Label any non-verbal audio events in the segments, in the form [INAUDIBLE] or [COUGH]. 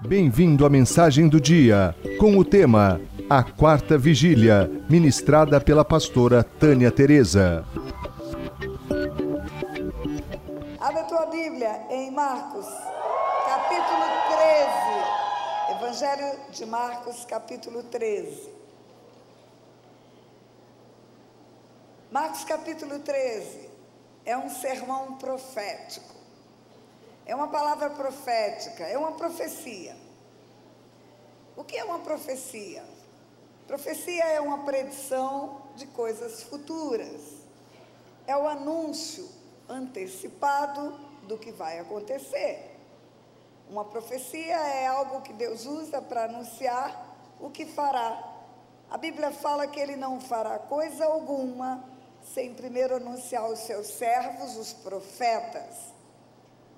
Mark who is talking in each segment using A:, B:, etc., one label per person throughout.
A: Bem-vindo à mensagem do dia, com o tema A Quarta Vigília, ministrada pela pastora Tânia Teresa.
B: Abre a tua Bíblia em Marcos, capítulo 13. Evangelho de Marcos, capítulo 13. Marcos, capítulo 13, é um sermão profético. É uma palavra profética, é uma profecia. O que é uma profecia? Profecia é uma predição de coisas futuras. É o anúncio antecipado do que vai acontecer. Uma profecia é algo que Deus usa para anunciar o que fará. A Bíblia fala que ele não fará coisa alguma sem primeiro anunciar aos seus servos, os profetas.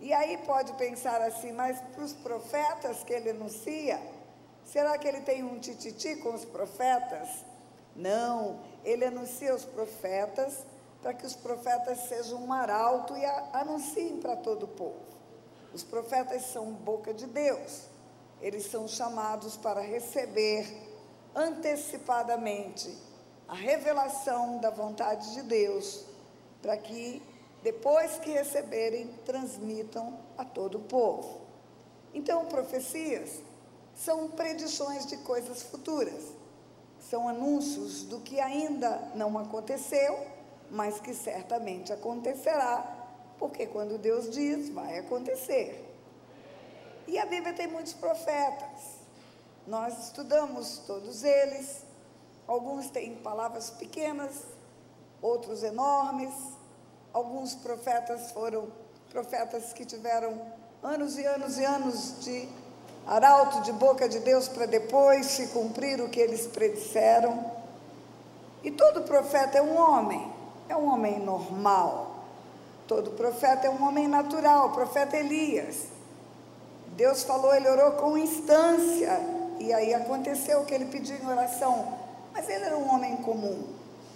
B: E aí pode pensar assim, mas para os profetas que ele anuncia, será que ele tem um tititi com os profetas? Não, ele anuncia os profetas para que os profetas sejam um arauto e anunciem para todo o povo. Os profetas são boca de Deus. Eles são chamados para receber antecipadamente a revelação da vontade de Deus, para que depois que receberem, transmitam a todo o povo. Então, profecias são predições de coisas futuras, são anúncios do que ainda não aconteceu, mas que certamente acontecerá, porque quando Deus diz, vai acontecer. E a Bíblia tem muitos profetas, nós estudamos todos eles, alguns têm palavras pequenas, outros enormes Alguns profetas foram profetas que tiveram anos e anos e anos de arauto de boca de Deus para depois se cumprir o que eles predisseram. E todo profeta é um homem, é um homem normal. Todo profeta é um homem natural, o profeta Elias. Deus falou, ele orou com instância, e aí aconteceu o que ele pediu em oração. Mas ele era um homem comum,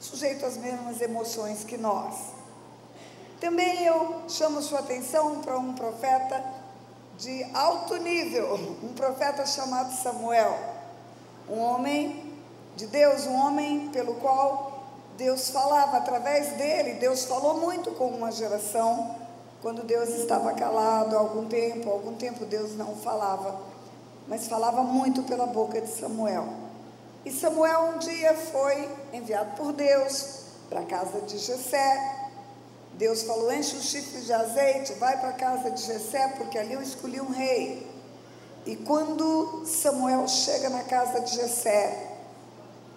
B: sujeito às mesmas emoções que nós. Também eu chamo sua atenção para um profeta de alto nível, um profeta chamado Samuel, um homem de Deus, um homem pelo qual Deus falava através dele. Deus falou muito com uma geração quando Deus estava calado algum tempo, algum tempo Deus não falava, mas falava muito pela boca de Samuel. E Samuel um dia foi enviado por Deus para a casa de Jessé, Deus falou: enche o chifre de azeite, vai para a casa de Jessé, porque ali eu escolhi um rei. E quando Samuel chega na casa de Jessé,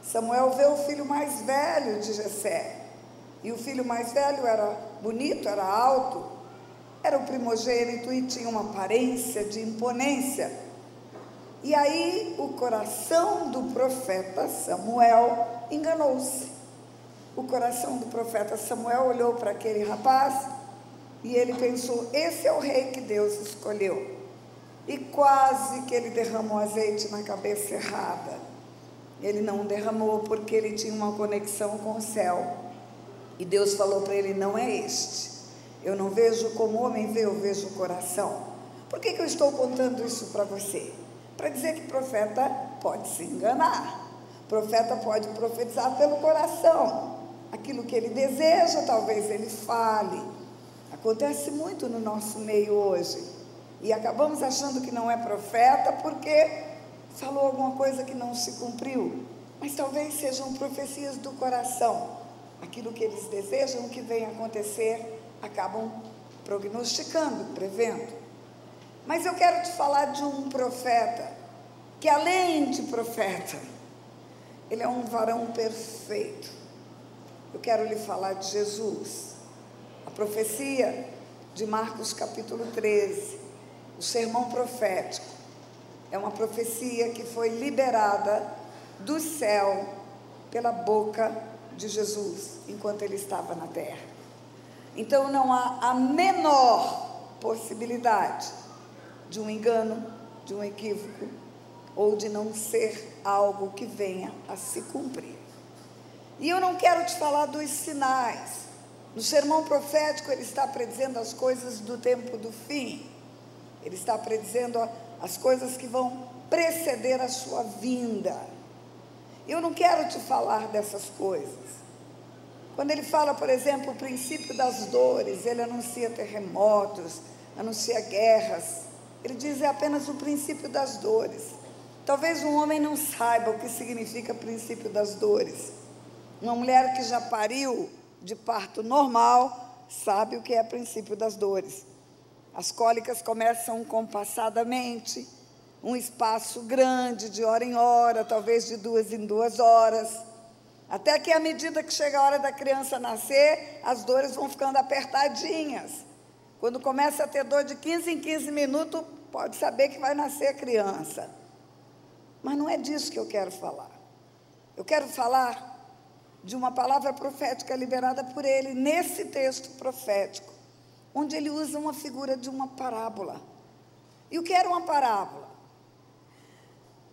B: Samuel vê o filho mais velho de Jessé. E o filho mais velho era bonito, era alto, era o primogênito e tinha uma aparência de imponência. E aí o coração do profeta Samuel enganou-se o coração do profeta Samuel olhou para aquele rapaz e ele pensou: esse é o rei que Deus escolheu. E quase que ele derramou azeite na cabeça errada. Ele não derramou porque ele tinha uma conexão com o céu. E Deus falou para ele: não é este. Eu não vejo como homem vê, eu vejo o coração. Por que, que eu estou contando isso para você? Para dizer que profeta pode se enganar. Profeta pode profetizar pelo coração aquilo que ele deseja, talvez ele fale. Acontece muito no nosso meio hoje. E acabamos achando que não é profeta porque falou alguma coisa que não se cumpriu. Mas talvez sejam profecias do coração. Aquilo que eles desejam que venha acontecer, acabam prognosticando, prevendo. Mas eu quero te falar de um profeta que, além de profeta, ele é um varão perfeito eu quero lhe falar de Jesus. A profecia de Marcos capítulo 13, o sermão profético, é uma profecia que foi liberada do céu pela boca de Jesus enquanto ele estava na terra. Então não há a menor possibilidade de um engano, de um equívoco ou de não ser algo que venha a se cumprir. E eu não quero te falar dos sinais. No sermão profético, ele está predizendo as coisas do tempo do fim. Ele está predizendo as coisas que vão preceder a sua vinda. Eu não quero te falar dessas coisas. Quando ele fala, por exemplo, o princípio das dores, ele anuncia terremotos, anuncia guerras. Ele diz é apenas o princípio das dores. Talvez um homem não saiba o que significa princípio das dores. Uma mulher que já pariu de parto normal sabe o que é princípio das dores. As cólicas começam compassadamente, um espaço grande, de hora em hora, talvez de duas em duas horas. Até que, à medida que chega a hora da criança nascer, as dores vão ficando apertadinhas. Quando começa a ter dor de 15 em 15 minutos, pode saber que vai nascer a criança. Mas não é disso que eu quero falar. Eu quero falar de uma palavra profética liberada por ele nesse texto profético, onde ele usa uma figura de uma parábola. E o que era uma parábola?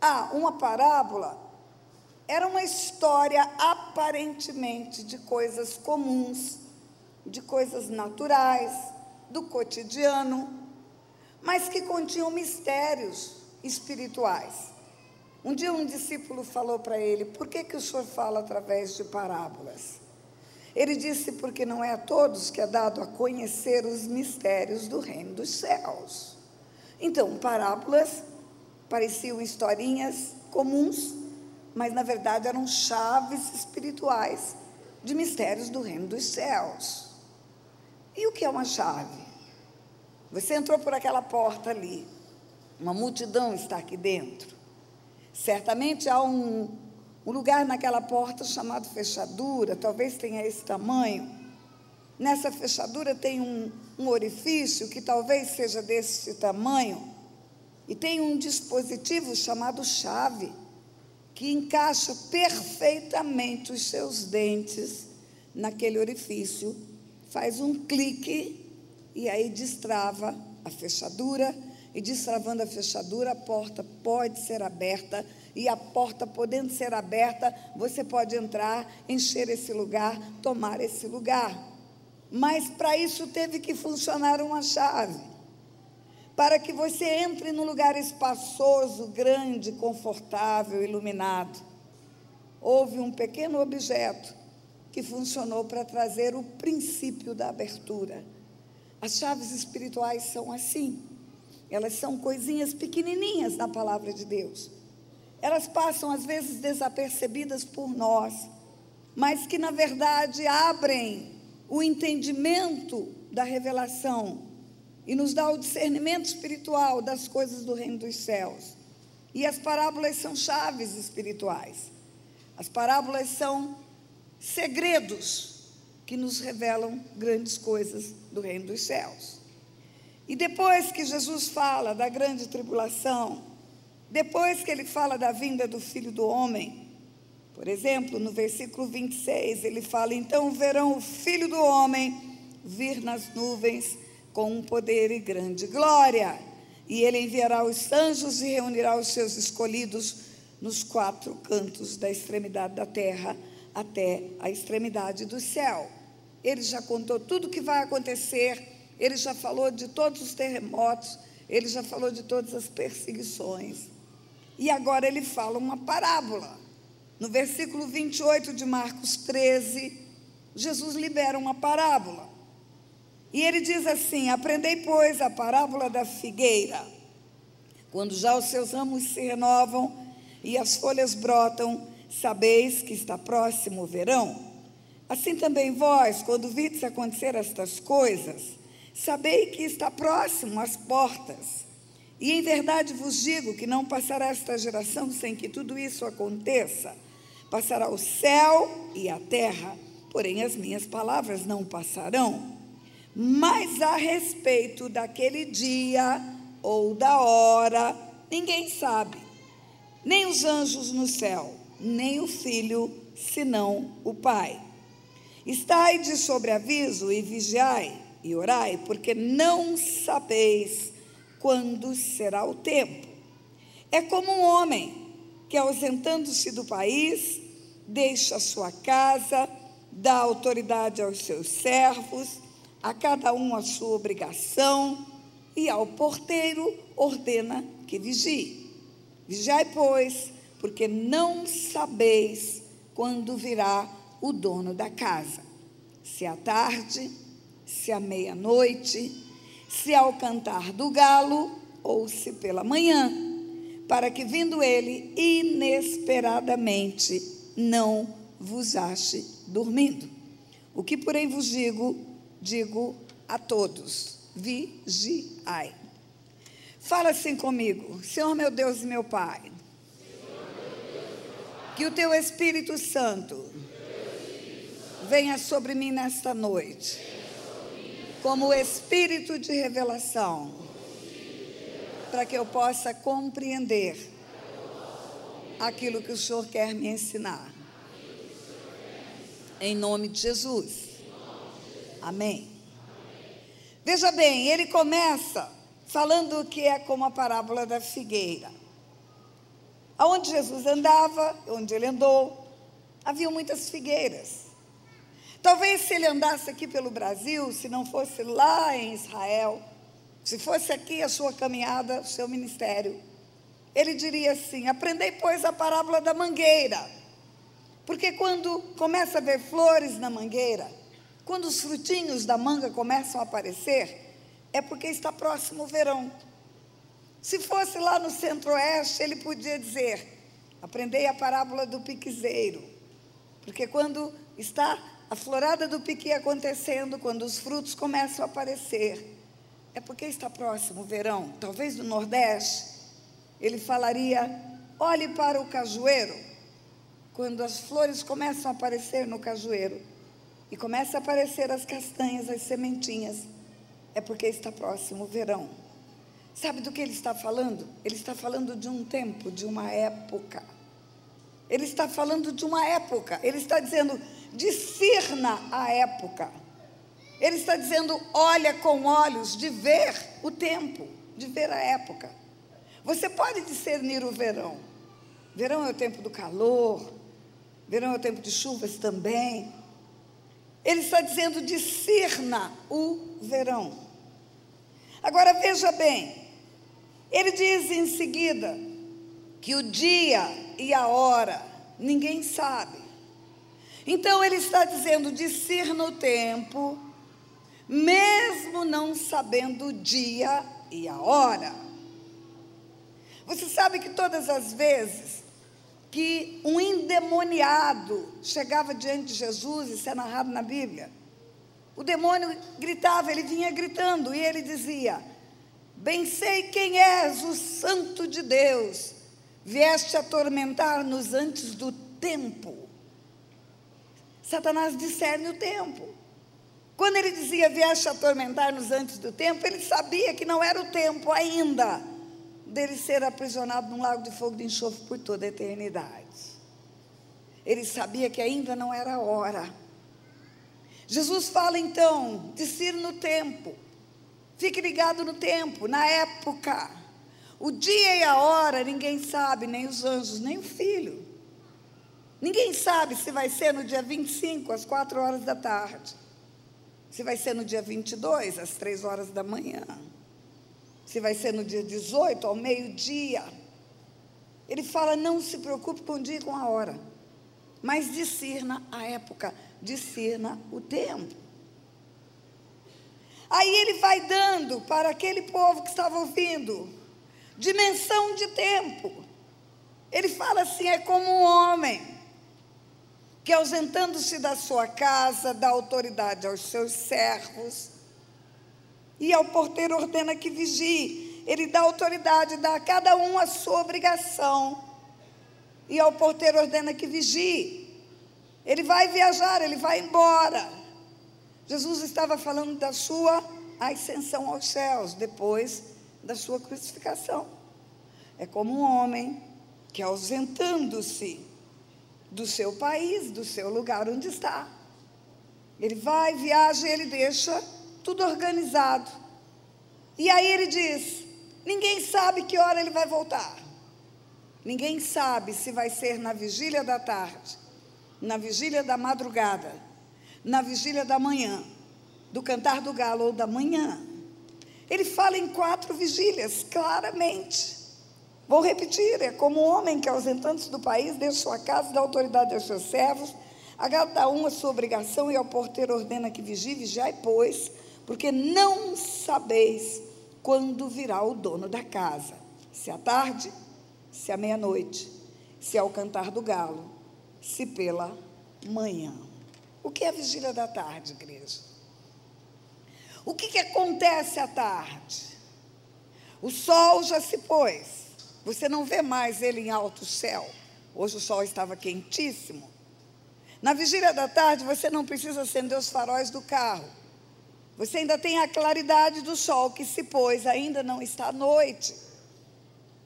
B: Ah, uma parábola era uma história aparentemente de coisas comuns, de coisas naturais, do cotidiano, mas que continham mistérios espirituais. Um dia um discípulo falou para ele: Por que, que o senhor fala através de parábolas? Ele disse: Porque não é a todos que é dado a conhecer os mistérios do reino dos céus. Então, parábolas pareciam historinhas comuns, mas na verdade eram chaves espirituais de mistérios do reino dos céus. E o que é uma chave? Você entrou por aquela porta ali, uma multidão está aqui dentro. Certamente há um, um lugar naquela porta chamado fechadura, talvez tenha esse tamanho. Nessa fechadura tem um, um orifício que talvez seja desse tamanho, e tem um dispositivo chamado chave, que encaixa perfeitamente os seus dentes naquele orifício, faz um clique e aí destrava a fechadura e destravando a fechadura, a porta pode ser aberta, e a porta podendo ser aberta, você pode entrar, encher esse lugar, tomar esse lugar. Mas para isso teve que funcionar uma chave. Para que você entre num lugar espaçoso, grande, confortável, iluminado. Houve um pequeno objeto que funcionou para trazer o princípio da abertura. As chaves espirituais são assim. Elas são coisinhas pequenininhas na palavra de Deus. Elas passam às vezes desapercebidas por nós, mas que na verdade abrem o entendimento da revelação e nos dá o discernimento espiritual das coisas do reino dos céus. E as parábolas são chaves espirituais. As parábolas são segredos que nos revelam grandes coisas do reino dos céus. E depois que Jesus fala da grande tribulação, depois que ele fala da vinda do filho do homem, por exemplo, no versículo 26, ele fala: Então verão o filho do homem vir nas nuvens com um poder e grande glória, e ele enviará os anjos e reunirá os seus escolhidos nos quatro cantos da extremidade da terra até a extremidade do céu. Ele já contou tudo o que vai acontecer ele já falou de todos os terremotos, ele já falou de todas as perseguições. E agora ele fala uma parábola. No versículo 28 de Marcos 13, Jesus libera uma parábola. E ele diz assim: Aprendei, pois, a parábola da figueira. Quando já os seus ramos se renovam e as folhas brotam, sabeis que está próximo o verão. Assim também vós, quando vides acontecer estas coisas, Sabei que está próximo às portas. E em verdade vos digo que não passará esta geração sem que tudo isso aconteça. Passará o céu e a terra, porém as minhas palavras não passarão. Mas a respeito daquele dia ou da hora, ninguém sabe, nem os anjos no céu, nem o filho, senão o Pai. Estai de sobreaviso e vigiai e orai, porque não sabeis quando será o tempo. É como um homem que, ausentando-se do país, deixa sua casa, dá autoridade aos seus servos, a cada um a sua obrigação, e ao porteiro ordena que vigie. Vigiai, pois, porque não sabeis quando virá o dono da casa. Se à tarde, se à meia-noite, se ao cantar do galo ou se pela manhã, para que vindo ele inesperadamente não vos ache dormindo. O que, porém, vos digo, digo a todos: vigiai. Fala assim comigo, Senhor meu Deus e meu Pai, que o teu Espírito Santo venha sobre mim nesta noite, como espírito de revelação, para que eu possa compreender aquilo que o Senhor quer me ensinar. Em nome de Jesus. Amém. Veja bem, ele começa falando que é como a parábola da figueira. Aonde Jesus andava, onde ele andou, havia muitas figueiras. Talvez se ele andasse aqui pelo Brasil, se não fosse lá em Israel, se fosse aqui a sua caminhada, o seu ministério, ele diria assim: Aprendei, pois, a parábola da mangueira. Porque quando começa a ver flores na mangueira, quando os frutinhos da manga começam a aparecer, é porque está próximo o verão. Se fosse lá no centro-oeste, ele podia dizer: Aprendei a parábola do piquezeiro. Porque quando está a florada do piqui acontecendo, quando os frutos começam a aparecer, é porque está próximo o verão. Talvez no Nordeste, ele falaria: olhe para o cajueiro. Quando as flores começam a aparecer no cajueiro e começam a aparecer as castanhas, as sementinhas, é porque está próximo o verão. Sabe do que ele está falando? Ele está falando de um tempo, de uma época. Ele está falando de uma época. Ele está dizendo: discirna a época. Ele está dizendo: olha com olhos de ver o tempo, de ver a época. Você pode discernir o verão. Verão é o tempo do calor, verão é o tempo de chuvas também. Ele está dizendo: discirna o verão. Agora veja bem, ele diz em seguida que o dia e a hora ninguém sabe. Então ele está dizendo: discirna o tempo, mesmo não sabendo o dia e a hora. Você sabe que todas as vezes que um endemoniado chegava diante de Jesus, isso é narrado na Bíblia, o demônio gritava, ele vinha gritando e ele dizia: Bem sei quem és, o Santo de Deus, vieste atormentar-nos antes do tempo. Satanás discerne o tempo. Quando ele dizia vieste atormentar-nos antes do tempo, ele sabia que não era o tempo ainda dele ser aprisionado num lago de fogo de enxofre por toda a eternidade. Ele sabia que ainda não era a hora. Jesus fala então, discir no tempo. Fique ligado no tempo, na época. O dia e a hora ninguém sabe, nem os anjos, nem o filho. Ninguém sabe se vai ser no dia 25, às 4 horas da tarde. Se vai ser no dia 22, às 3 horas da manhã. Se vai ser no dia 18, ao meio-dia. Ele fala: não se preocupe com o dia e com a hora, mas discerna a época, discerna o tempo. Aí ele vai dando para aquele povo que estava ouvindo dimensão de tempo. Ele fala assim: é como um homem que ausentando-se da sua casa, dá autoridade aos seus servos, e ao porteiro ordena que vigie. Ele dá autoridade, dá a cada um a sua obrigação. E ao porteiro ordena que vigie. Ele vai viajar, ele vai embora. Jesus estava falando da sua ascensão aos céus, depois da sua crucificação. É como um homem que, ausentando-se do seu país, do seu lugar onde está. Ele vai, viaja e ele deixa tudo organizado. E aí ele diz: ninguém sabe que hora ele vai voltar. Ninguém sabe se vai ser na vigília da tarde, na vigília da madrugada, na vigília da manhã, do cantar do galo ou da manhã. Ele fala em quatro vigílias, claramente. Vou repetir: é como um homem que, ausentando-se do país, deixa sua casa, dá autoridade aos seus servos, a um a sua obrigação, e ao porteiro ordena que vigie, vigiai, pois, porque não sabeis quando virá o dono da casa, se à tarde, se à meia-noite, se ao cantar do galo, se pela manhã. O que é a vigília da tarde, igreja? O que, que acontece à tarde? O sol já se pôs, você não vê mais ele em alto céu. Hoje o sol estava quentíssimo. Na vigília da tarde, você não precisa acender os faróis do carro. Você ainda tem a claridade do sol que se pôs, ainda não está noite.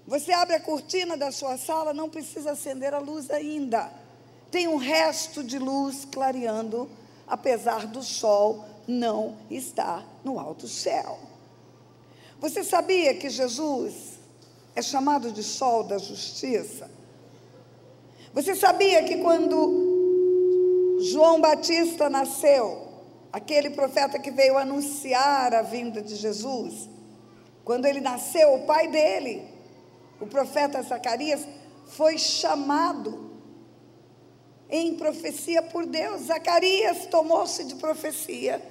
B: Você abre a cortina da sua sala, não precisa acender a luz ainda. Tem um resto de luz clareando, apesar do sol não estar no alto céu. Você sabia que Jesus é chamado de sol da justiça? Você sabia que quando João Batista nasceu, aquele profeta que veio anunciar a vinda de Jesus, quando ele nasceu, o pai dele, o profeta Zacarias, foi chamado em profecia por Deus. Zacarias tomou-se de profecia.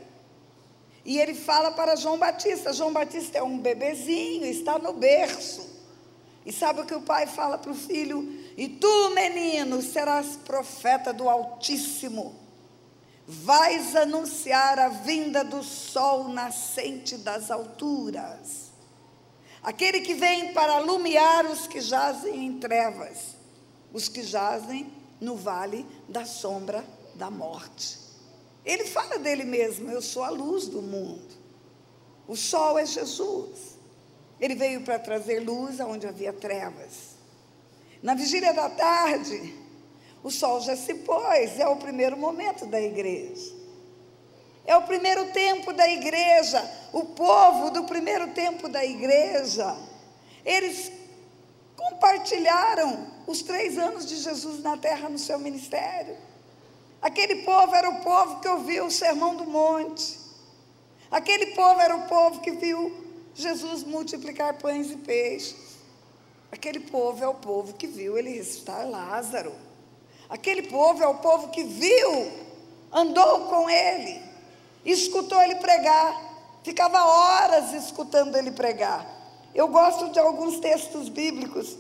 B: E ele fala para João Batista: João Batista é um bebezinho, está no berço. E sabe o que o pai fala para o filho? E tu, menino, serás profeta do Altíssimo vais anunciar a vinda do sol nascente das alturas. Aquele que vem para alumiar os que jazem em trevas, os que jazem no vale da sombra da morte. Ele fala dele mesmo: Eu sou a luz do mundo. O sol é Jesus. Ele veio para trazer luz aonde havia trevas. Na vigília da tarde, o sol já se pôs, é o primeiro momento da igreja. É o primeiro tempo da igreja. O povo do primeiro tempo da igreja, eles compartilharam os três anos de Jesus na terra no seu ministério. Aquele povo era o povo que ouviu o sermão do monte. Aquele povo era o povo que viu Jesus multiplicar pães e peixes. Aquele povo é o povo que viu ele ressuscitar Lázaro. Aquele povo é o povo que viu, andou com ele, escutou ele pregar, ficava horas escutando ele pregar. Eu gosto de alguns textos bíblicos,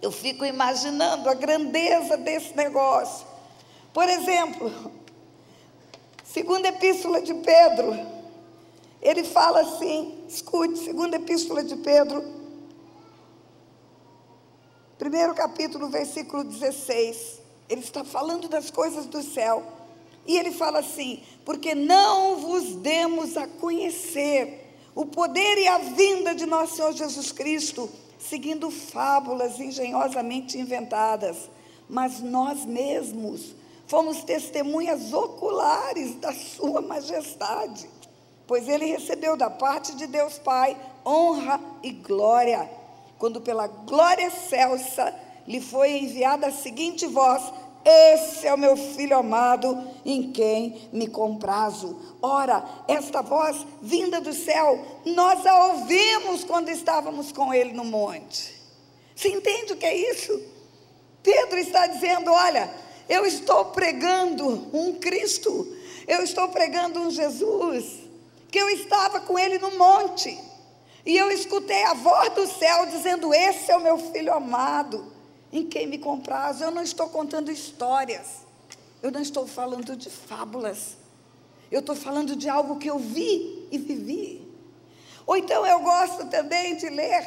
B: eu fico imaginando a grandeza desse negócio. Por exemplo, segunda epístola de Pedro, ele fala assim, escute, segunda epístola de Pedro, primeiro capítulo, versículo 16. Ele está falando das coisas do céu. E ele fala assim: porque não vos demos a conhecer o poder e a vinda de nosso Senhor Jesus Cristo, seguindo fábulas engenhosamente inventadas, mas nós mesmos fomos testemunhas oculares da Sua majestade, pois ele recebeu da parte de Deus Pai honra e glória, quando pela glória excelsa lhe foi enviada a seguinte voz: Esse é o meu filho amado, em quem me comprazo. Ora, esta voz vinda do céu, nós a ouvimos quando estávamos com ele no monte. Você entende o que é isso? Pedro está dizendo: Olha, eu estou pregando um Cristo, eu estou pregando um Jesus, que eu estava com ele no monte. E eu escutei a voz do céu dizendo: Esse é o meu filho amado em quem me compraz. Eu não estou contando histórias. Eu não estou falando de fábulas. Eu estou falando de algo que eu vi e vivi. Ou então eu gosto também de ler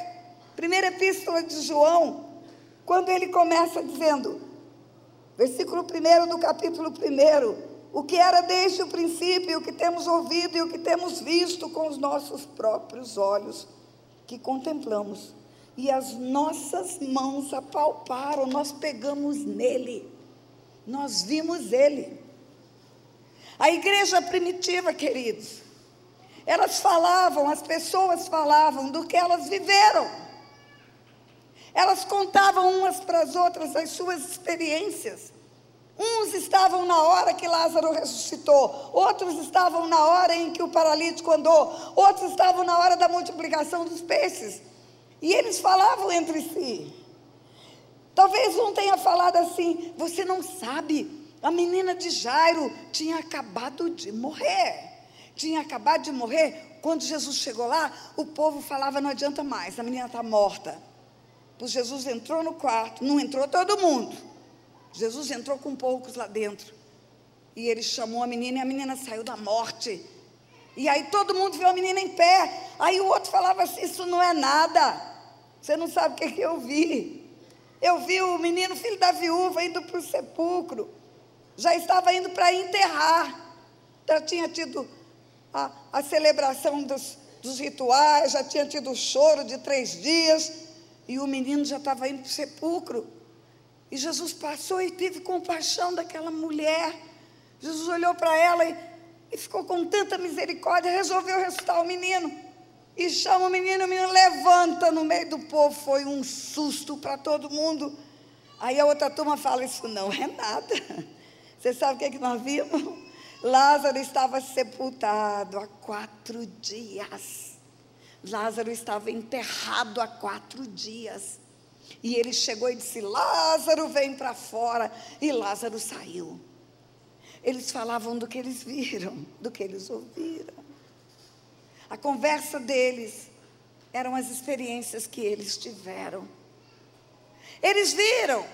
B: primeira epístola de João, quando ele começa dizendo, versículo 1 do capítulo 1, o que era desde o princípio, o que temos ouvido e o que temos visto com os nossos próprios olhos, que contemplamos e as nossas mãos apalparam, nós pegamos nele, nós vimos ele. A igreja primitiva, queridos, elas falavam, as pessoas falavam do que elas viveram. Elas contavam umas para as outras as suas experiências. Uns estavam na hora que Lázaro ressuscitou, outros estavam na hora em que o paralítico andou, outros estavam na hora da multiplicação dos peixes. E eles falavam entre si. Talvez um tenha falado assim: Você não sabe, a menina de Jairo tinha acabado de morrer. Tinha acabado de morrer. Quando Jesus chegou lá, o povo falava: Não adianta mais, a menina está morta. Pois Jesus entrou no quarto, não entrou todo mundo Jesus entrou com poucos lá dentro. E ele chamou a menina e a menina saiu da morte. E aí todo mundo viu a menina em pé. Aí o outro falava assim: Isso não é nada. Você não sabe o que, é que eu vi. Eu vi o menino, filho da viúva, indo para o sepulcro. Já estava indo para enterrar. Já tinha tido a, a celebração dos, dos rituais, já tinha tido o choro de três dias. E o menino já estava indo para o sepulcro. E Jesus passou e teve compaixão daquela mulher. Jesus olhou para ela e, e, ficou com tanta misericórdia, resolveu ressuscitar o menino. E chama o menino, o menino levanta no meio do povo. Foi um susto para todo mundo. Aí a outra turma fala: Isso não é nada. [LAUGHS] Você sabe o que, é que nós vimos? Lázaro estava sepultado há quatro dias. Lázaro estava enterrado há quatro dias. E ele chegou e disse: Lázaro, vem para fora. E Lázaro saiu. Eles falavam do que eles viram, [LAUGHS] do que eles ouviram. A conversa deles eram as experiências que eles tiveram. Eles viram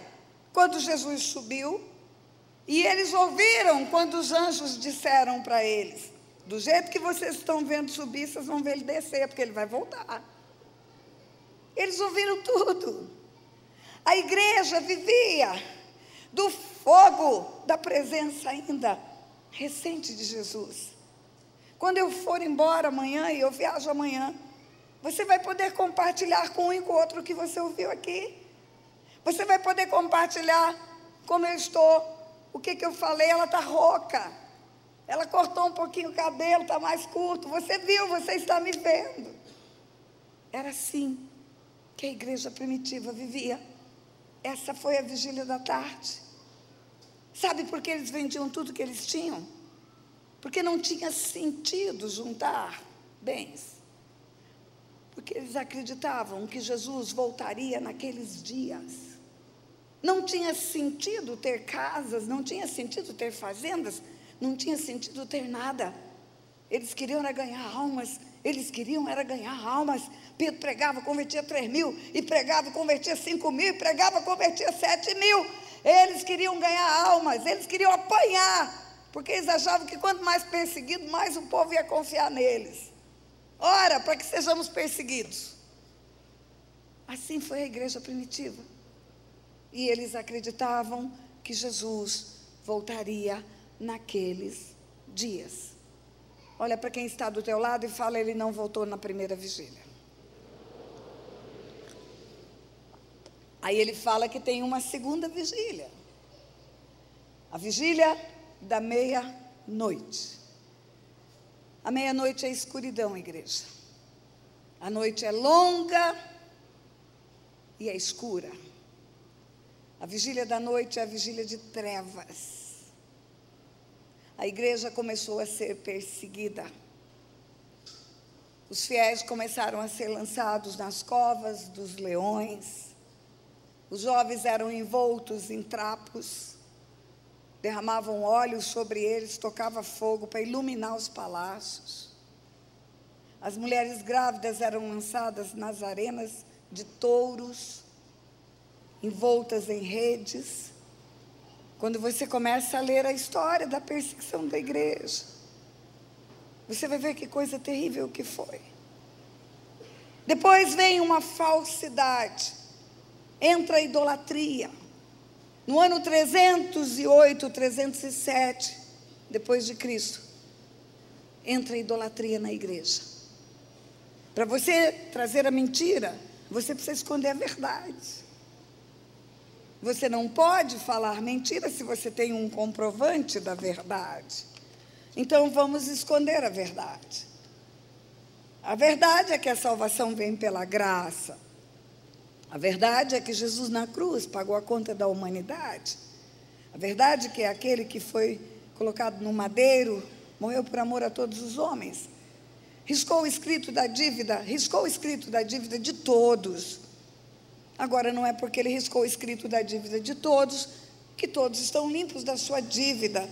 B: quando Jesus subiu, e eles ouviram quando os anjos disseram para eles: Do jeito que vocês estão vendo subir, vocês vão ver ele descer, porque ele vai voltar. Eles ouviram tudo. A igreja vivia do fogo da presença ainda recente de Jesus. Quando eu for embora amanhã, e eu viajo amanhã, você vai poder compartilhar com um e com o outro o que você ouviu aqui. Você vai poder compartilhar como eu estou, o que, que eu falei, ela está rouca. Ela cortou um pouquinho o cabelo, está mais curto. Você viu, você está me vendo. Era assim que a igreja primitiva vivia. Essa foi a vigília da tarde. Sabe por que eles vendiam tudo que eles tinham? Porque não tinha sentido juntar bens. Porque eles acreditavam que Jesus voltaria naqueles dias. Não tinha sentido ter casas, não tinha sentido ter fazendas, não tinha sentido ter nada. Eles queriam era ganhar almas, eles queriam era ganhar almas. Pedro pregava, convertia 3 mil, e pregava, convertia 5 mil, e pregava, convertia 7 mil. Eles queriam ganhar almas, eles queriam apanhar, porque eles achavam que quanto mais perseguido, mais o povo ia confiar neles. Ora, para que sejamos perseguidos. Assim foi a igreja primitiva. E eles acreditavam que Jesus voltaria naqueles dias. Olha para quem está do teu lado e fala, ele não voltou na primeira vigília. Aí ele fala que tem uma segunda vigília. A vigília da meia-noite. A meia-noite é escuridão, igreja. A noite é longa e é escura. A vigília da noite é a vigília de trevas. A igreja começou a ser perseguida. Os fiéis começaram a ser lançados nas covas dos leões. Os jovens eram envoltos em trapos, derramavam óleo sobre eles, tocava fogo para iluminar os palácios. As mulheres grávidas eram lançadas nas arenas de touros, envoltas em redes. Quando você começa a ler a história da perseguição da igreja, você vai ver que coisa terrível que foi. Depois vem uma falsidade entra a idolatria. No ano 308, 307, depois de Cristo, entra a idolatria na igreja. Para você trazer a mentira, você precisa esconder a verdade. Você não pode falar mentira se você tem um comprovante da verdade. Então vamos esconder a verdade. A verdade é que a salvação vem pela graça. A verdade é que Jesus na cruz pagou a conta da humanidade. A verdade é que aquele que foi colocado no madeiro morreu por amor a todos os homens. Riscou o escrito da dívida, riscou o escrito da dívida de todos. Agora, não é porque ele riscou o escrito da dívida de todos que todos estão limpos da sua dívida.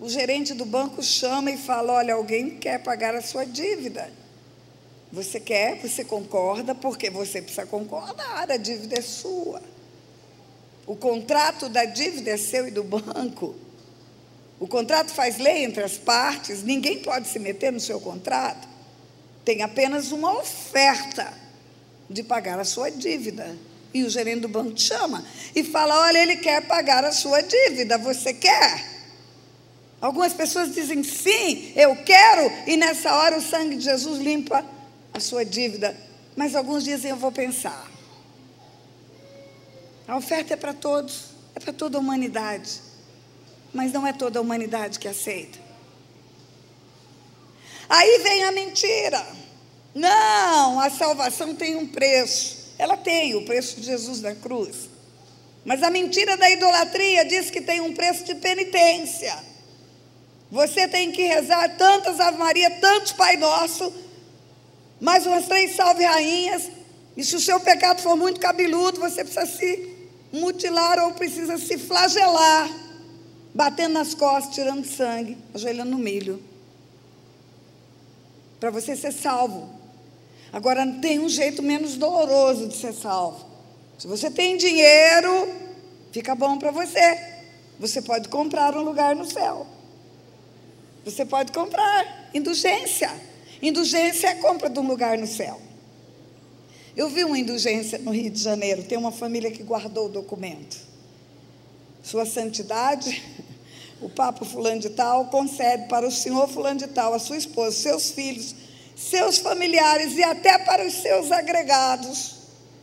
B: O gerente do banco chama e fala: Olha, alguém quer pagar a sua dívida. Você quer, você concorda, porque você precisa concordar, a dívida é sua. O contrato da dívida é seu e do banco. O contrato faz lei entre as partes, ninguém pode se meter no seu contrato. Tem apenas uma oferta de pagar a sua dívida. E o gerente do banco te chama e fala: Olha, ele quer pagar a sua dívida, você quer? Algumas pessoas dizem sim, eu quero, e nessa hora o sangue de Jesus limpa a sua dívida. Mas alguns dizem: Eu vou pensar. A oferta é para todos, é para toda a humanidade. Mas não é toda a humanidade que aceita. Aí vem a mentira. Não, a salvação tem um preço. Ela tem o preço de Jesus na cruz. Mas a mentira da idolatria diz que tem um preço de penitência. Você tem que rezar tantas Ave Maria, tantos Pai Nosso, mais umas três salve rainhas. E se o seu pecado for muito cabeludo, você precisa se mutilar ou precisa se flagelar, batendo nas costas, tirando sangue, ajoelhando no milho. Para você ser salvo. Agora, tem um jeito menos doloroso de ser salvo. Se você tem dinheiro, fica bom para você. Você pode comprar um lugar no céu. Você pode comprar indulgência. Indulgência é a compra de um lugar no céu. Eu vi uma indulgência no Rio de Janeiro. Tem uma família que guardou o documento. Sua Santidade, [LAUGHS] o Papa Fulano de Tal, concede para o senhor Fulano de Tal, a sua esposa, seus filhos, seus familiares e até para os seus agregados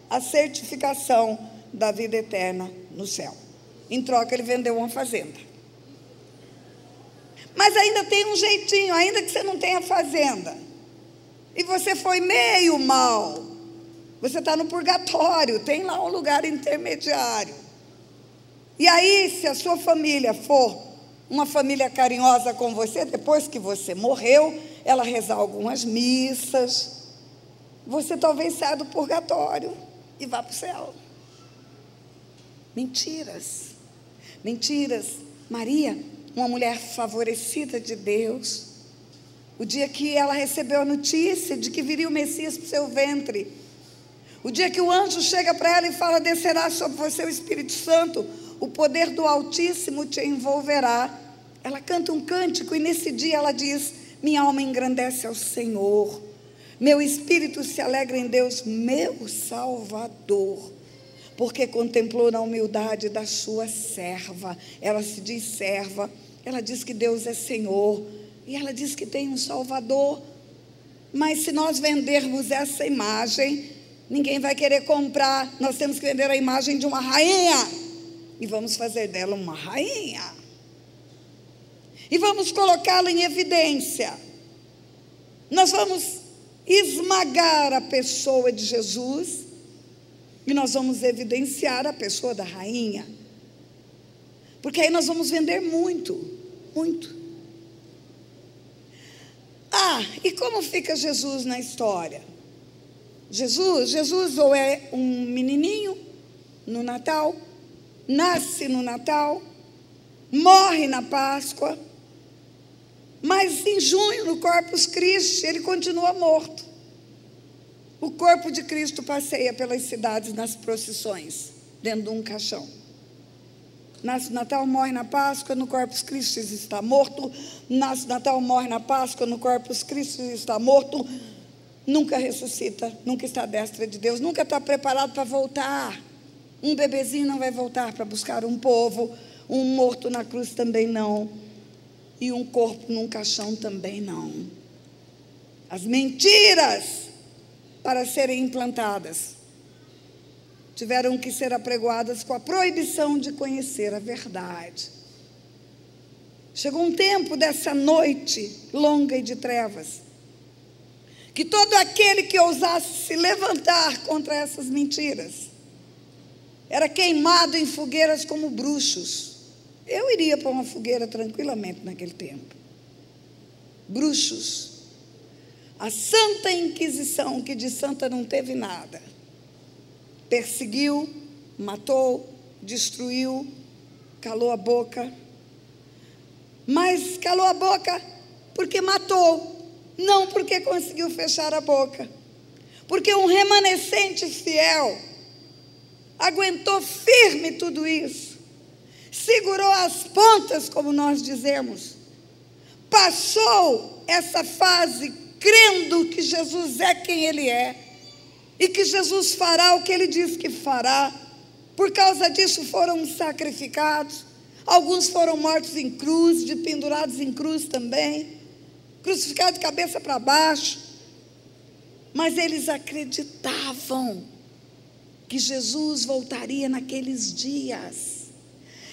B: a certificação da vida eterna no céu. Em troca, ele vendeu uma fazenda. Mas ainda tem um jeitinho, ainda que você não tenha fazenda, e você foi meio mal, você está no purgatório, tem lá um lugar intermediário. E aí, se a sua família for uma família carinhosa com você, depois que você morreu, ela rezar algumas missas, você talvez saia do purgatório e vá para o céu. Mentiras. Mentiras. Maria, uma mulher favorecida de Deus, o dia que ela recebeu a notícia de que viria o Messias para o seu ventre, o dia que o anjo chega para ela e fala: descerá sobre você o Espírito Santo, o poder do Altíssimo te envolverá. Ela canta um cântico e nesse dia ela diz: minha alma engrandece ao Senhor. Meu espírito se alegra em Deus, meu Salvador, porque contemplou na humildade da sua serva. Ela se diz serva, ela diz que Deus é Senhor, e ela diz que tem um Salvador. Mas se nós vendermos essa imagem, ninguém vai querer comprar. Nós temos que vender a imagem de uma rainha, e vamos fazer dela uma rainha e vamos colocá-la em evidência. Nós vamos esmagar a pessoa de Jesus e nós vamos evidenciar a pessoa da rainha. Porque aí nós vamos vender muito, muito. Ah, e como fica Jesus na história? Jesus, Jesus ou é um menininho no Natal, nasce no Natal, morre na Páscoa, mas em junho, no Corpus Christi, ele continua morto. O corpo de Cristo passeia pelas cidades nas procissões, dentro de um caixão. Nasce Natal, morre na Páscoa, no Corpus Christi está morto. Nasce Natal, morre na Páscoa, no Corpus Christi está morto. Nunca ressuscita, nunca está à destra de Deus, nunca está preparado para voltar. Um bebezinho não vai voltar para buscar um povo, um morto na cruz também não e um corpo num caixão também não. As mentiras para serem implantadas tiveram que ser apregoadas com a proibição de conhecer a verdade. Chegou um tempo dessa noite longa e de trevas, que todo aquele que ousasse se levantar contra essas mentiras era queimado em fogueiras como bruxos Eu iria para uma fogueira tranquilamente naquele tempo. Bruxos. A Santa Inquisição, que de santa não teve nada, perseguiu, matou, destruiu, calou a boca. Mas calou a boca porque matou, não porque conseguiu fechar a boca. Porque um remanescente fiel aguentou firme tudo isso, segurou as pontas, como nós dizemos, passou essa fase crendo que Jesus é quem Ele é e que Jesus fará o que Ele diz que fará. Por causa disso foram sacrificados, alguns foram mortos em cruz, pendurados em cruz também, crucificados de cabeça para baixo. Mas eles acreditavam que Jesus voltaria naqueles dias.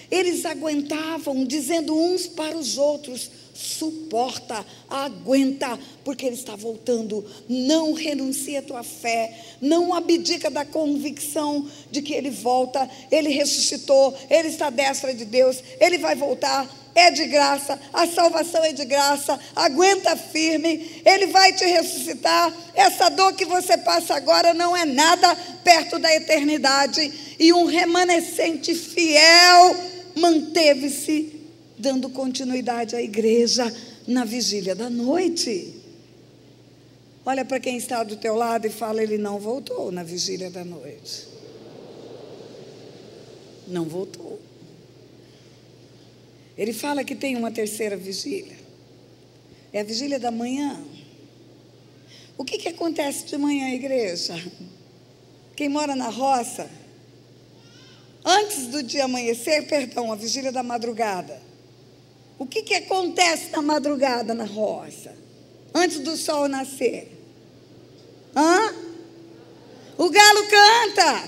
B: Eles aguentavam, dizendo uns para os outros: suporta, aguenta, porque Ele está voltando. Não renuncia a tua fé, não abdica da convicção de que Ele volta, Ele ressuscitou, Ele está à destra de Deus, Ele vai voltar é de graça, a salvação é de graça, aguenta firme, Ele vai te ressuscitar. Essa dor que você passa agora não é nada perto da eternidade. E um remanescente fiel manteve-se dando continuidade à igreja na vigília da noite. Olha para quem está do teu lado e fala: Ele não voltou na vigília da noite. Não voltou. Ele fala que tem uma terceira vigília. É a vigília da manhã. O que, que acontece de manhã, igreja? Quem mora na roça, antes do dia amanhecer, perdão, a vigília da madrugada. O que, que acontece na madrugada na roça? Antes do sol nascer? Hã? O galo canta.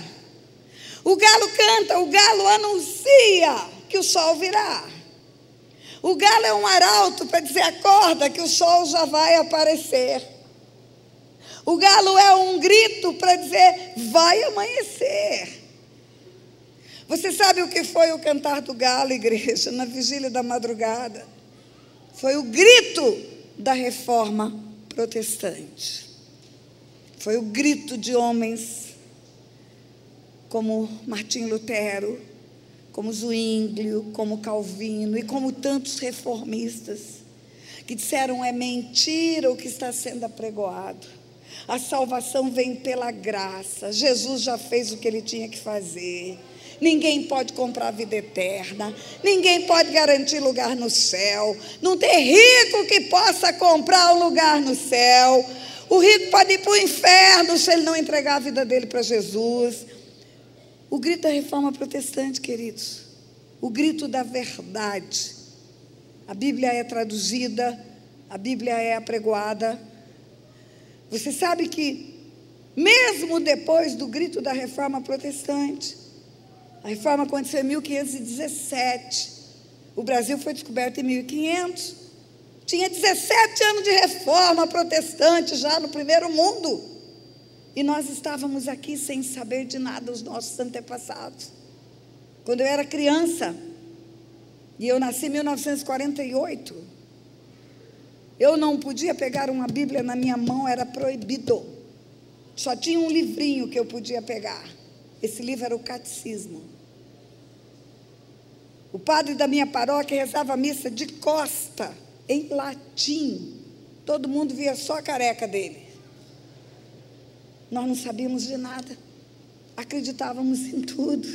B: O galo canta, o galo anuncia que o sol virá. O galo é um arauto para dizer acorda que o sol já vai aparecer. O galo é um grito para dizer vai amanhecer. Você sabe o que foi o cantar do galo, igreja, na vigília da madrugada? Foi o grito da reforma protestante. Foi o grito de homens como Martim Lutero, como Zwinglio, como Calvino e como tantos reformistas, que disseram é mentira o que está sendo apregoado. A salvação vem pela graça. Jesus já fez o que ele tinha que fazer. Ninguém pode comprar a vida eterna. Ninguém pode garantir lugar no céu. Não tem rico que possa comprar um lugar no céu. O rico pode ir para o inferno se ele não entregar a vida dele para Jesus. O grito da reforma protestante, queridos. O grito da verdade. A Bíblia é traduzida, a Bíblia é apregoada. Você sabe que, mesmo depois do grito da reforma protestante, a reforma aconteceu em 1517, o Brasil foi descoberto em 1500. Tinha 17 anos de reforma protestante já no primeiro mundo. E nós estávamos aqui sem saber de nada, os nossos antepassados. Quando eu era criança, e eu nasci em 1948, eu não podia pegar uma Bíblia na minha mão, era proibido. Só tinha um livrinho que eu podia pegar. Esse livro era o Catecismo. O padre da minha paróquia rezava a missa de costa, em latim. Todo mundo via só a careca dele. Nós não sabíamos de nada, acreditávamos em tudo.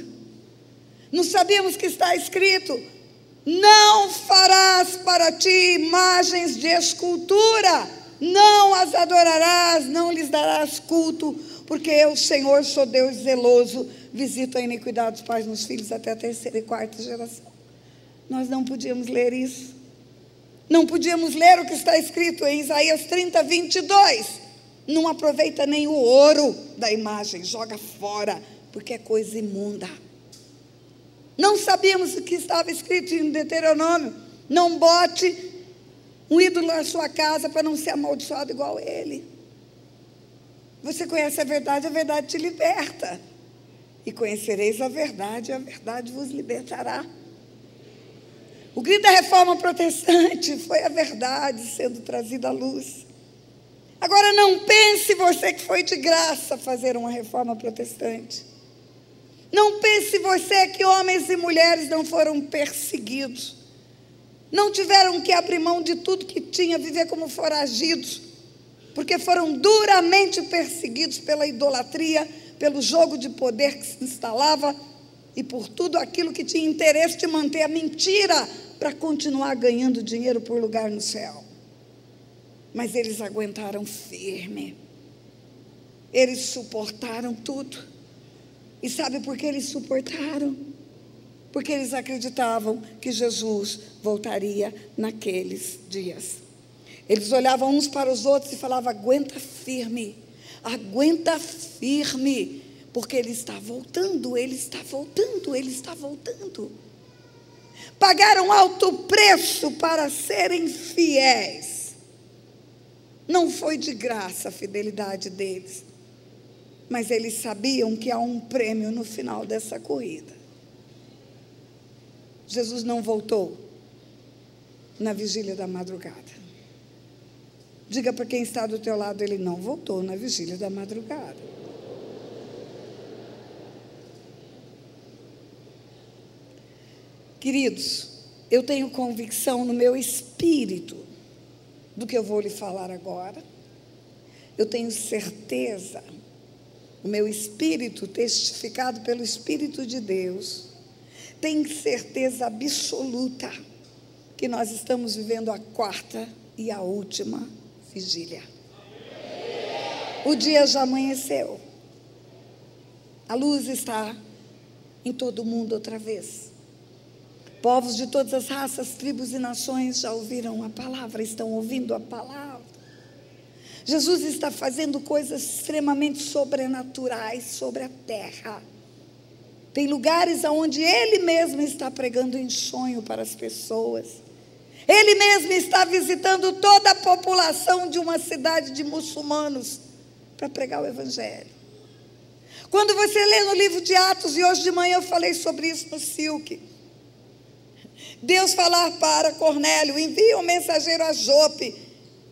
B: Não sabíamos que está escrito: não farás para ti imagens de escultura, não as adorarás, não lhes darás culto, porque eu, Senhor, sou Deus zeloso, visito a iniquidade dos pais nos filhos até a terceira e quarta geração. Nós não podíamos ler isso. Não podíamos ler o que está escrito em Isaías 30, 22 não aproveita nem o ouro da imagem, joga fora, porque é coisa imunda. Não sabíamos o que estava escrito em Deuteronômio. Não bote um ídolo na sua casa para não ser amaldiçoado igual ele. Você conhece a verdade, a verdade te liberta. E conhecereis a verdade, a verdade vos libertará. O grito da reforma protestante foi a verdade sendo trazida à luz. Agora não pense você que foi de graça fazer uma reforma protestante. Não pense você que homens e mulheres não foram perseguidos. Não tiveram que abrir mão de tudo que tinha, viver como foragidos, porque foram duramente perseguidos pela idolatria, pelo jogo de poder que se instalava e por tudo aquilo que tinha interesse de manter a mentira para continuar ganhando dinheiro por lugar no céu. Mas eles aguentaram firme. Eles suportaram tudo. E sabe por que eles suportaram? Porque eles acreditavam que Jesus voltaria naqueles dias. Eles olhavam uns para os outros e falavam: aguenta firme, aguenta firme, porque ele está voltando, ele está voltando, ele está voltando. Pagaram alto preço para serem fiéis. Não foi de graça a fidelidade deles, mas eles sabiam que há um prêmio no final dessa corrida. Jesus não voltou na vigília da madrugada. Diga para quem está do teu lado, ele não voltou na vigília da madrugada. Queridos, eu tenho convicção no meu espírito do que eu vou lhe falar agora. Eu tenho certeza, o meu espírito, testificado pelo Espírito de Deus, tem certeza absoluta que nós estamos vivendo a quarta e a última vigília. O dia já amanheceu. A luz está em todo o mundo outra vez. Povos de todas as raças, tribos e nações já ouviram a palavra, estão ouvindo a palavra. Jesus está fazendo coisas extremamente sobrenaturais sobre a terra. Tem lugares onde Ele mesmo está pregando em sonho para as pessoas. Ele mesmo está visitando toda a população de uma cidade de muçulmanos para pregar o Evangelho. Quando você lê no livro de Atos, e hoje de manhã eu falei sobre isso no Silk, Deus falar para Cornélio, envia um mensageiro a Jope,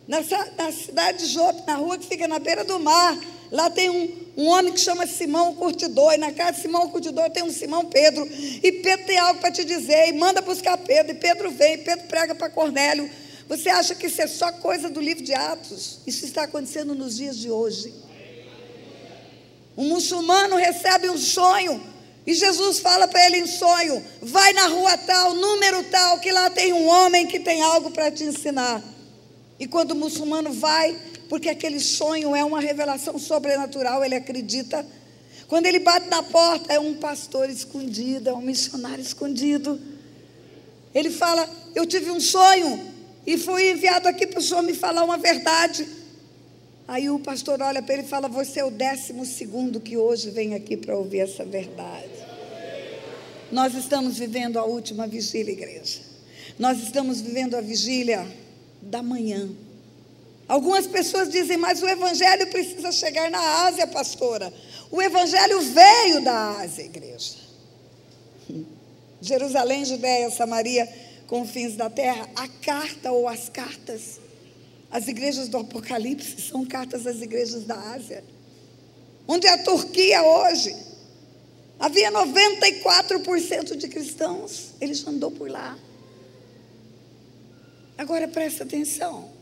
B: na, na, cidade de Jope, na rua que fica na beira do mar. Lá tem um, um homem que chama Simão Curtidor, e na casa de Simão Curtidor tem um Simão Pedro. E Pedro tem algo para te dizer, e manda buscar Pedro. E Pedro vem, e Pedro prega para Cornélio. Você acha que isso é só coisa do livro de Atos? Isso está acontecendo nos dias de hoje. Um muçulmano recebe um sonho e Jesus fala para ele em sonho: vai na rua tal, número tal, que lá tem um homem que tem algo para te ensinar. E quando o muçulmano vai, porque aquele sonho é uma revelação sobrenatural, ele acredita. Quando ele bate na porta, é um pastor escondido, é um missionário escondido. Ele fala: Eu tive um sonho e fui enviado aqui para o senhor me falar uma verdade. Aí o pastor olha para ele e fala: Você é o décimo segundo que hoje vem aqui para ouvir essa verdade. Nós estamos vivendo a última vigília, igreja. Nós estamos vivendo a vigília da manhã. Algumas pessoas dizem, mas o evangelho precisa chegar na Ásia, pastora. O evangelho veio da Ásia, igreja. [LAUGHS] Jerusalém, Judéia, Samaria, confins da terra, a carta ou as cartas as igrejas do Apocalipse são cartas às igrejas da Ásia. Onde é a Turquia hoje? Havia 94% de cristãos. Ele já andou por lá. Agora presta atenção.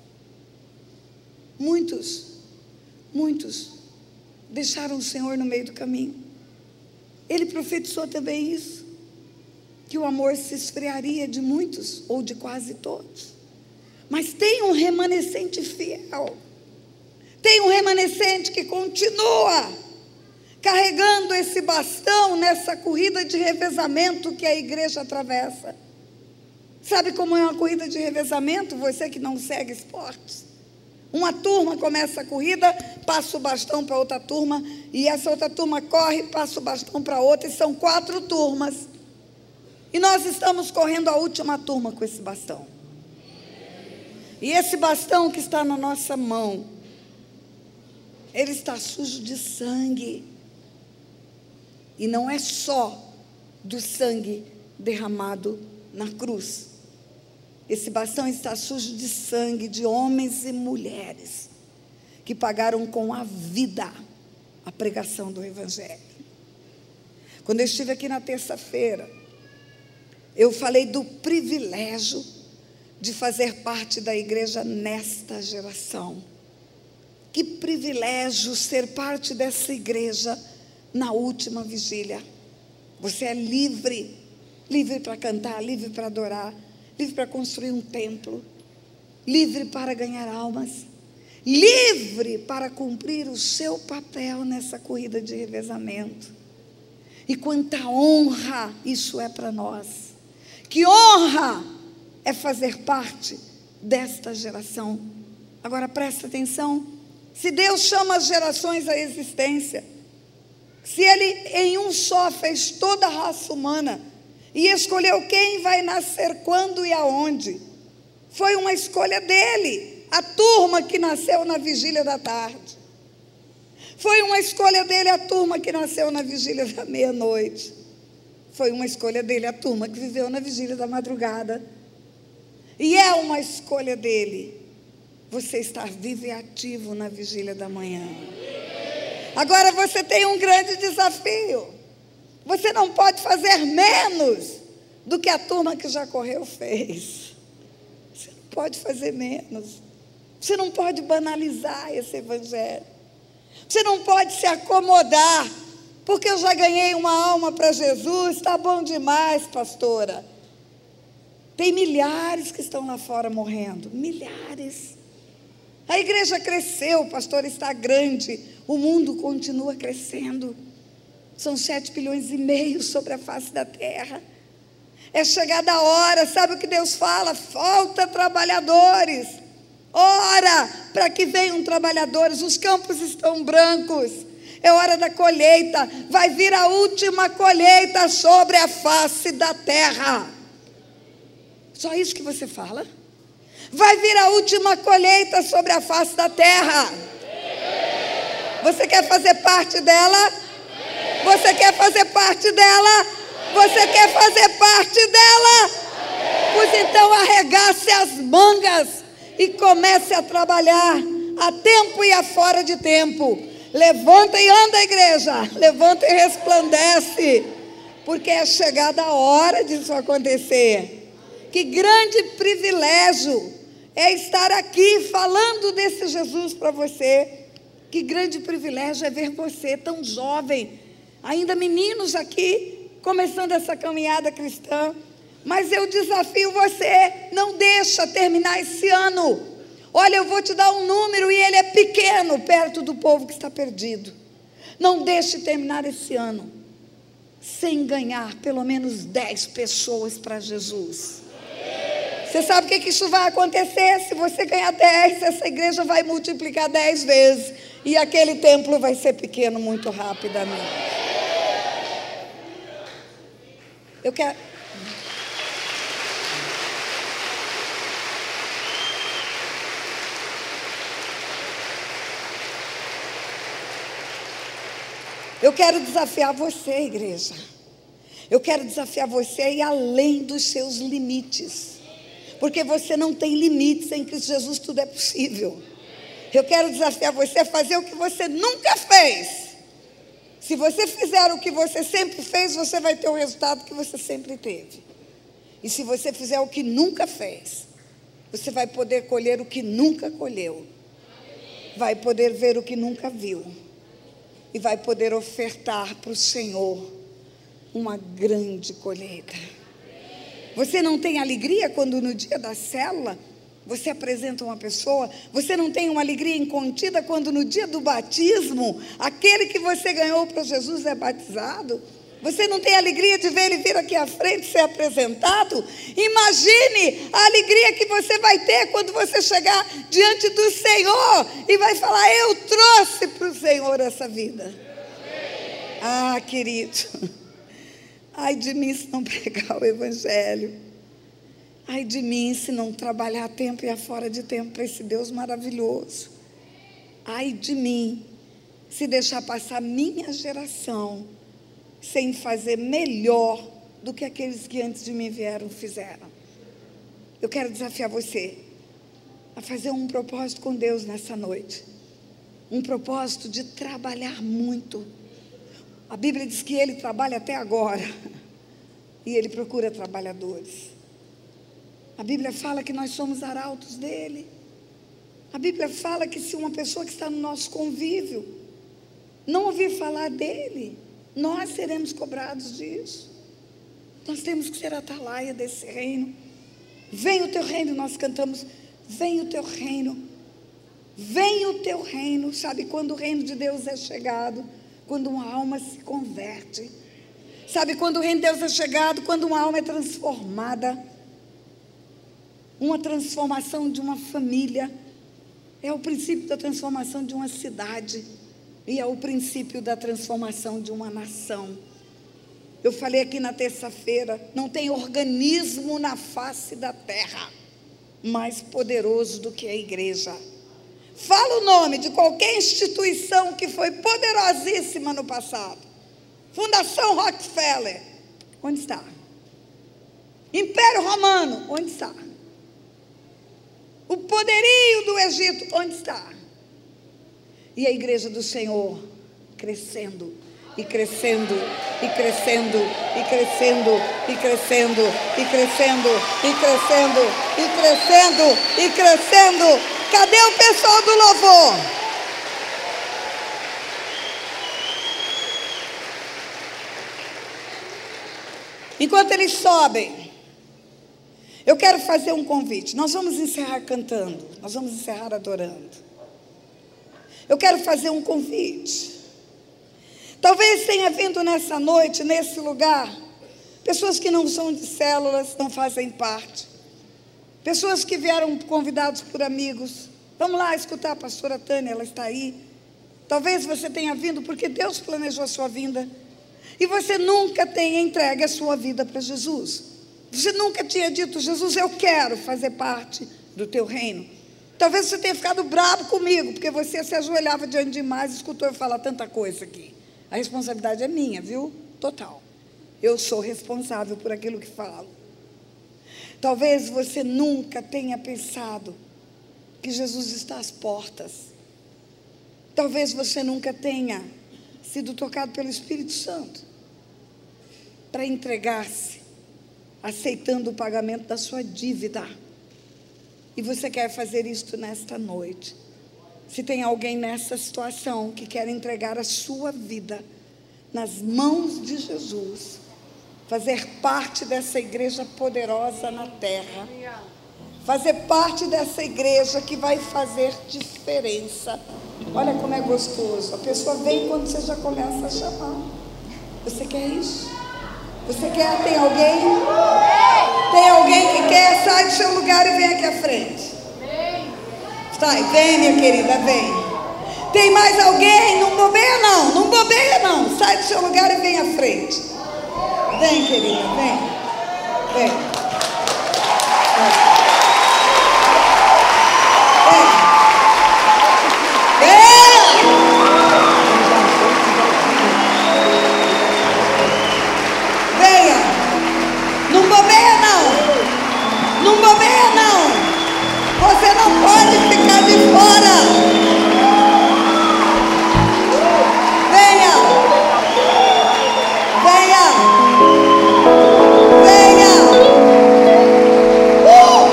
B: Muitos, muitos deixaram o Senhor no meio do caminho. Ele profetizou também isso: que o amor se esfriaria de muitos ou de quase todos. Mas tem um remanescente fiel. Tem um remanescente que continua carregando esse bastão nessa corrida de revezamento que a igreja atravessa. Sabe como é uma corrida de revezamento? Você que não segue esportes. Uma turma começa a corrida, passa o bastão para outra turma, e essa outra turma corre, passa o bastão para outra, e são quatro turmas. E nós estamos correndo a última turma com esse bastão. E esse bastão que está na nossa mão, ele está sujo de sangue. E não é só do sangue derramado na cruz. Esse bastão está sujo de sangue de homens e mulheres que pagaram com a vida a pregação do Evangelho. Quando eu estive aqui na terça-feira, eu falei do privilégio de fazer parte da igreja nesta geração. Que privilégio ser parte dessa igreja na última vigília. Você é livre, livre para cantar, livre para adorar, livre para construir um templo, livre para ganhar almas, livre para cumprir o seu papel nessa corrida de revezamento. E quanta honra isso é para nós. Que honra é fazer parte desta geração. Agora presta atenção. Se Deus chama as gerações à existência, se Ele em um só fez toda a raça humana e escolheu quem vai nascer quando e aonde, foi uma escolha dele, a turma que nasceu na vigília da tarde. Foi uma escolha dele a turma que nasceu na vigília da meia-noite. Foi uma escolha dele a turma que viveu na vigília da madrugada. E é uma escolha dele você estar vivo e ativo na vigília da manhã. Agora você tem um grande desafio. Você não pode fazer menos do que a turma que já correu fez. Você não pode fazer menos. Você não pode banalizar esse evangelho. Você não pode se acomodar, porque eu já ganhei uma alma para Jesus, está bom demais, pastora. Tem milhares que estão lá fora morrendo, milhares. A igreja cresceu, o pastor está grande, o mundo continua crescendo. São sete bilhões e meio sobre a face da terra. É chegada a hora, sabe o que Deus fala? Falta trabalhadores. Ora para que venham trabalhadores, os campos estão brancos. É hora da colheita, vai vir a última colheita sobre a face da terra. Só isso que você fala? Vai vir a última colheita sobre a face da terra. Você quer fazer parte dela? Você quer fazer parte dela? Você quer fazer parte dela? Pois então arregace as mangas e comece a trabalhar a tempo e a fora de tempo. Levanta e anda, igreja. Levanta e resplandece. Porque é chegada a hora disso acontecer. Que grande privilégio é estar aqui falando desse Jesus para você. Que grande privilégio é ver você tão jovem, ainda meninos aqui, começando essa caminhada cristã. Mas eu desafio você, não deixa terminar esse ano. Olha, eu vou te dar um número e ele é pequeno perto do povo que está perdido. Não deixe terminar esse ano sem ganhar pelo menos 10 pessoas para Jesus. Você sabe o que, que isso vai acontecer? Se você ganhar 10, essa igreja vai multiplicar 10 vezes. E aquele templo vai ser pequeno muito rapidamente. Eu quero. Eu quero desafiar você, igreja. Eu quero desafiar você a ir além dos seus limites porque você não tem limites, em Cristo Jesus tudo é possível. Eu quero desafiar você a fazer o que você nunca fez. Se você fizer o que você sempre fez, você vai ter o resultado que você sempre teve. E se você fizer o que nunca fez, você vai poder colher o que nunca colheu. Vai poder ver o que nunca viu. E vai poder ofertar para o Senhor uma grande colheita. Você não tem alegria quando no dia da célula você apresenta uma pessoa? Você não tem uma alegria incontida quando no dia do batismo aquele que você ganhou para Jesus é batizado? Você não tem alegria de ver ele vir aqui à frente ser apresentado? Imagine a alegria que você vai ter quando você chegar diante do Senhor e vai falar: Eu trouxe para o Senhor essa vida. Ah, querido. Ai de mim se não pregar o Evangelho. Ai de mim se não trabalhar tempo e afora de tempo para esse Deus maravilhoso. Ai de mim se deixar passar minha geração sem fazer melhor do que aqueles que antes de mim vieram fizeram. eu quero desafiar você a fazer um propósito com Deus nessa noite. Um propósito de trabalhar muito. A Bíblia diz que ele trabalha até agora. E ele procura trabalhadores. A Bíblia fala que nós somos arautos dele. A Bíblia fala que se uma pessoa que está no nosso convívio não ouvir falar dele, nós seremos cobrados disso. Nós temos que ser atalaia desse reino. Vem o teu reino, nós cantamos, vem o teu reino. Vem o teu reino, sabe quando o reino de Deus é chegado? Quando uma alma se converte Sabe quando o reino de Deus é chegado, quando uma alma é transformada, uma transformação de uma família, é o princípio da transformação de uma cidade e é o princípio da transformação de uma nação. Eu falei aqui na terça-feira, não tem organismo na face da terra mais poderoso do que a igreja. Fala o nome de qualquer instituição que foi poderosíssima no passado. Fundação Rockefeller, onde está? Império Romano, onde está? O poderio do Egito, onde está? E a igreja do Senhor crescendo, e crescendo, e crescendo, e crescendo, e crescendo, e crescendo, e crescendo, e crescendo, e crescendo. Cadê o pessoal do louvor? Enquanto eles sobem, eu quero fazer um convite. Nós vamos encerrar cantando, nós vamos encerrar adorando. Eu quero fazer um convite. Talvez tenha vindo nessa noite, nesse lugar, pessoas que não são de células, não fazem parte. Pessoas que vieram convidados por amigos. Vamos lá escutar a pastora Tânia, ela está aí. Talvez você tenha vindo porque Deus planejou a sua vinda e você nunca tenha entregue a sua vida para Jesus. Você nunca tinha dito, Jesus, eu quero fazer parte do teu reino. Talvez você tenha ficado bravo comigo, porque você se ajoelhava diante de mais e escutou eu falar tanta coisa aqui. A responsabilidade é minha, viu? Total. Eu sou responsável por aquilo que falo. Talvez você nunca tenha pensado que Jesus está às portas. Talvez você nunca tenha sido tocado pelo Espírito Santo para entregar-se, aceitando o pagamento da sua dívida. E você quer fazer isto nesta noite. Se tem alguém nessa situação que quer entregar a sua vida nas mãos de Jesus, fazer parte dessa igreja poderosa na terra, fazer parte dessa igreja que vai fazer diferença. Olha como é gostoso. A pessoa vem quando você já começa a chamar. Você quer isso? Você quer? Tem alguém? Tem alguém que quer? Sai do seu lugar e vem aqui à frente. Sai, vem, minha querida, vem. Tem mais alguém? Não bobeia não, não bobeia não. Sai do seu lugar e vem à frente. Vem, querida, vem. Vem. Você não pode ficar de fora. Venha. Venha. Venha. Uh.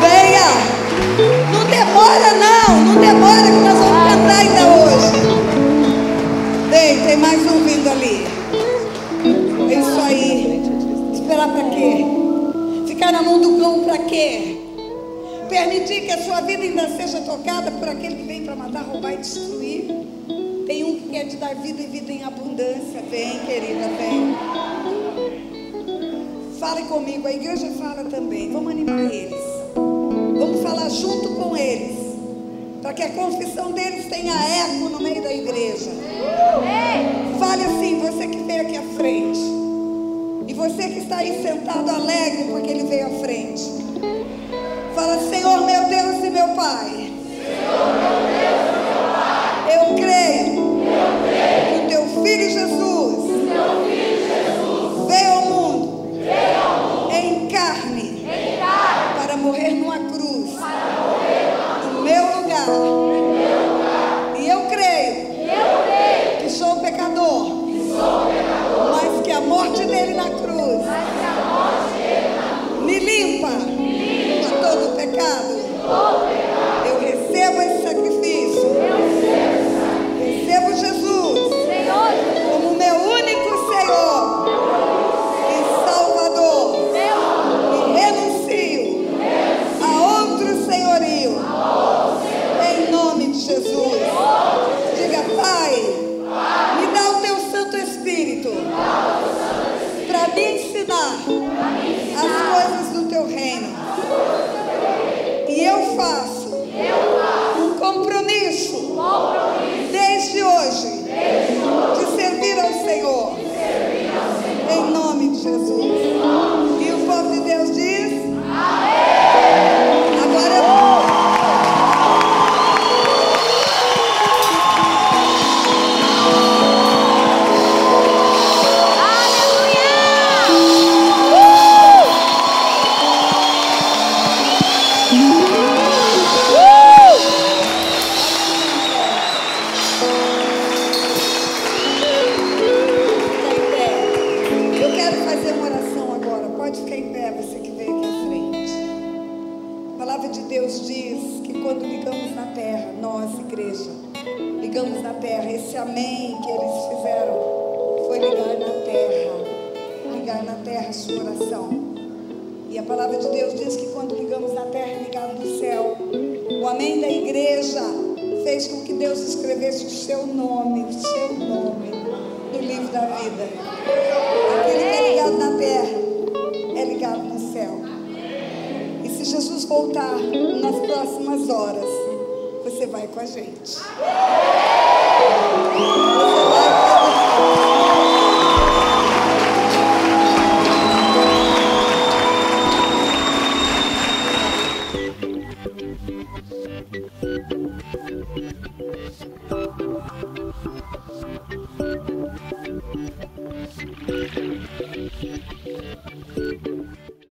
B: Venha. Não demora não. Não demora que nós vamos cantar ainda hoje. Vem, tem mais um vindo ali. É isso aí. Esperar para quê? Ficar na mão do cão para quê? permitir que a sua vida ainda seja tocada por aquele que vem para matar, roubar e destruir. Tem um que quer te dar vida e vida em abundância. Vem, querida, vem. Fale comigo, a igreja fala também. Vamos animar eles. Vamos falar junto com eles. Para que a confissão deles tenha eco no meio da igreja. Fale assim, você que veio aqui à frente. Você que está aí sentado alegre porque ele veio à frente. Fala, Senhor meu Deus e meu Pai. Senhor, meu Deus e meu Pai. Eu creio, Eu creio que o teu filho Jesus, teu filho Jesus veio, ao mundo, veio ao mundo em carne, em carne